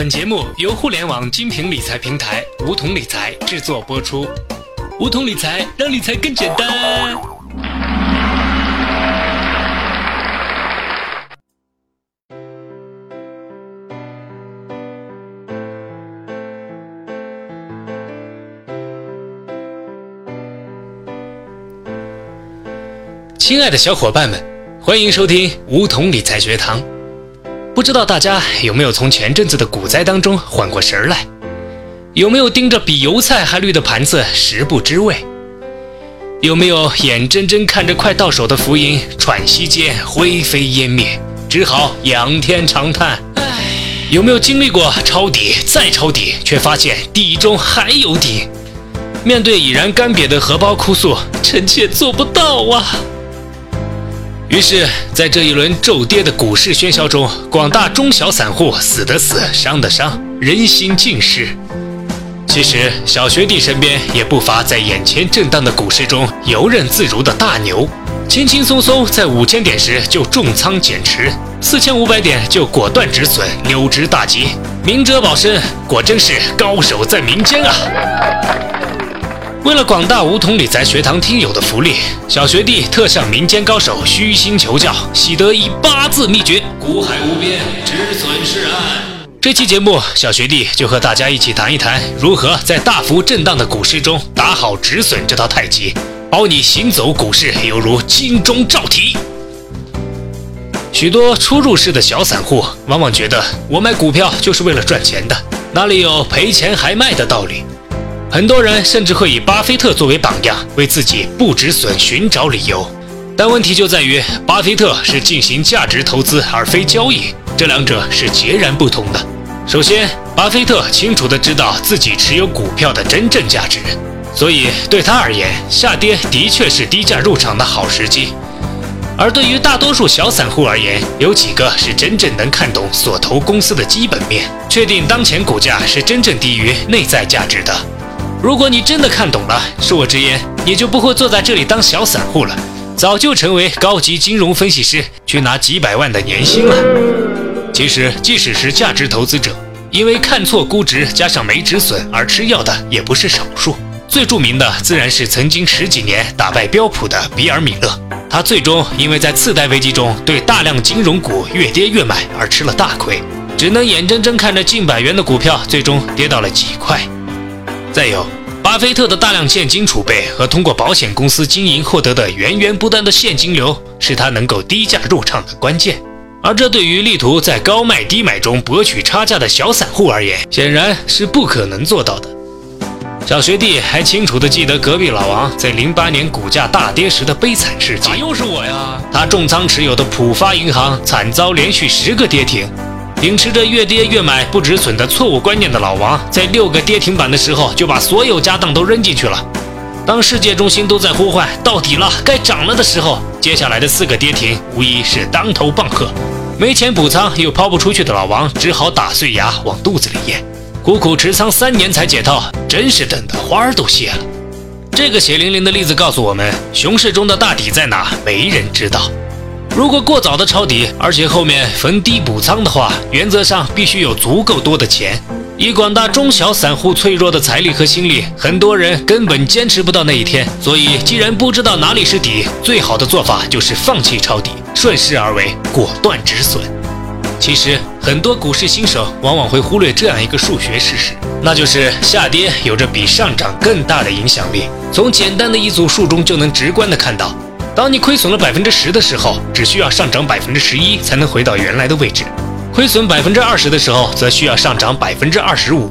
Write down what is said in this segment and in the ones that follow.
本节目由互联网金平理财平台梧桐理财制作播出。梧桐理财让理财更简单。亲爱的小伙伴们，欢迎收听梧桐理财学堂。不知道大家有没有从前阵子的股灾当中缓过神儿来？有没有盯着比油菜还绿的盘子食不知味？有没有眼睁睁看着快到手的浮盈喘息间灰飞烟灭，只好仰天长叹？唉，有没有经历过抄底再抄底，却发现底中还有底？面对已然干瘪的荷包哭诉，臣妾做不到啊！于是，在这一轮骤跌的股市喧嚣中，广大中小散户死的死，伤的伤，人心尽失。其实，小学弟身边也不乏在眼前震荡的股市中游刃自如的大牛，轻轻松松在五千点时就重仓减持，四千五百点就果断止损，溜之大吉，明哲保身，果真是高手在民间啊！为了广大梧桐理财学堂听友的福利，小学弟特向民间高手虚心求教，喜得一八字秘诀：股海无边，止损是岸。这期节目，小学弟就和大家一起谈一谈，如何在大幅震荡的股市中打好止损这套太极，保你行走股市犹如金钟罩体。许多初入市的小散户往往觉得，我买股票就是为了赚钱的，哪里有赔钱还卖的道理？很多人甚至会以巴菲特作为榜样，为自己不止损寻找理由。但问题就在于，巴菲特是进行价值投资而非交易，这两者是截然不同的。首先，巴菲特清楚地知道自己持有股票的真正价值，所以对他而言，下跌的确是低价入场的好时机。而对于大多数小散户而言，有几个是真正能看懂所投公司的基本面，确定当前股价是真正低于内在价值的。如果你真的看懂了，恕我直言，你就不会坐在这里当小散户了，早就成为高级金融分析师，去拿几百万的年薪了。其实，即使是价值投资者，因为看错估值加上没止损而吃药的也不是少数。最著名的自然是曾经十几年打败标普的比尔·米勒，他最终因为在次贷危机中对大量金融股越跌越买而吃了大亏，只能眼睁睁看着近百元的股票最终跌到了几块。再有，巴菲特的大量现金储备和通过保险公司经营获得的源源不断的现金流，是他能够低价入场的关键。而这对于力图在高卖低买中博取差价的小散户而言，显然是不可能做到的。小学弟还清楚地记得隔壁老王在零八年股价大跌时的悲惨事迹。咋又是我呀？他重仓持有的浦发银行惨遭连续十个跌停。秉持着越跌越买不止损的错误观念的老王，在六个跌停板的时候就把所有家当都扔进去了。当世界中心都在呼唤到底了，该涨了的时候，接下来的四个跌停无疑是当头棒喝。没钱补仓又抛不出去的老王，只好打碎牙往肚子里咽。苦苦持仓三年才解套，真是等得花儿都谢了。这个血淋淋的例子告诉我们，熊市中的大底在哪，没人知道。如果过早的抄底，而且后面逢低补仓的话，原则上必须有足够多的钱。以广大中小散户脆弱的财力和心力，很多人根本坚持不到那一天。所以，既然不知道哪里是底，最好的做法就是放弃抄底，顺势而为，果断止损。其实，很多股市新手往往会忽略这样一个数学事实，那就是下跌有着比上涨更大的影响力。从简单的一组数中就能直观的看到。当你亏损了百分之十的时候，只需要上涨百分之十一才能回到原来的位置；亏损百分之二十的时候，则需要上涨百分之二十五；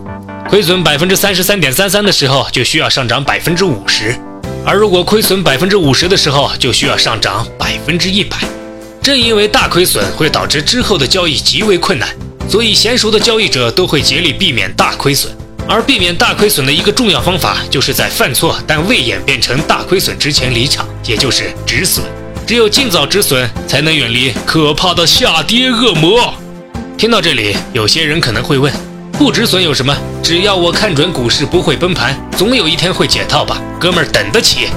亏损百分之三十三点三三的时候，就需要上涨百分之五十；而如果亏损百分之五十的时候，就需要上涨百分之一百。正因为大亏损会导致之后的交易极为困难，所以娴熟的交易者都会竭力避免大亏损。而避免大亏损的一个重要方法，就是在犯错但未演变成大亏损之前离场，也就是止损。只有尽早止损，才能远离可怕的下跌恶魔。听到这里，有些人可能会问：不止损有什么？只要我看准股市不会崩盘，总有一天会解套吧？哥们儿，等得起？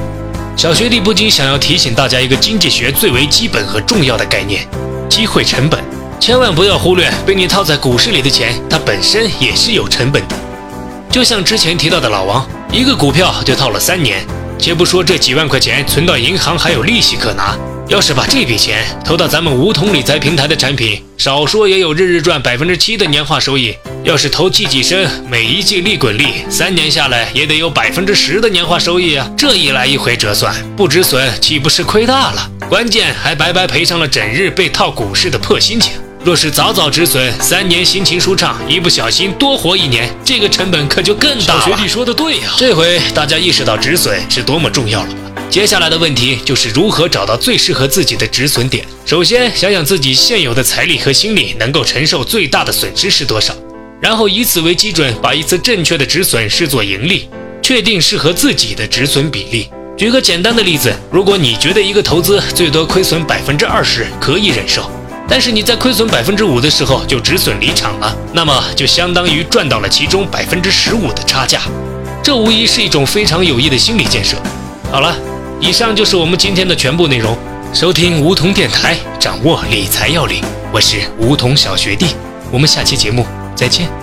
小学弟不禁想要提醒大家一个经济学最为基本和重要的概念：机会成本。千万不要忽略被你套在股市里的钱，它本身也是有成本的。就像之前提到的老王，一个股票就套了三年，且不说这几万块钱存到银行还有利息可拿。要是把这笔钱投到咱们梧桐理财平台的产品，少说也有日日赚百分之七的年化收益。要是投季季生，每一季利滚利，三年下来也得有百分之十的年化收益啊！这一来一回折算，不止损岂不是亏大了？关键还白白赔上了整日被套股市的破心情。若是早早止损，三年心情舒畅，一不小心多活一年，这个成本可就更大了。小学弟说的对呀，这回大家意识到止损是多么重要了。接下来的问题就是如何找到最适合自己的止损点。首先想想自己现有的财力和心理能够承受最大的损失是多少，然后以此为基准，把一次正确的止损视作盈利，确定适合自己的止损比例。举个简单的例子，如果你觉得一个投资最多亏损百分之二十可以忍受。但是你在亏损百分之五的时候就止损离场了，那么就相当于赚到了其中百分之十五的差价，这无疑是一种非常有益的心理建设。好了，以上就是我们今天的全部内容。收听梧桐电台，掌握理财要领，我是梧桐小学弟，我们下期节目再见。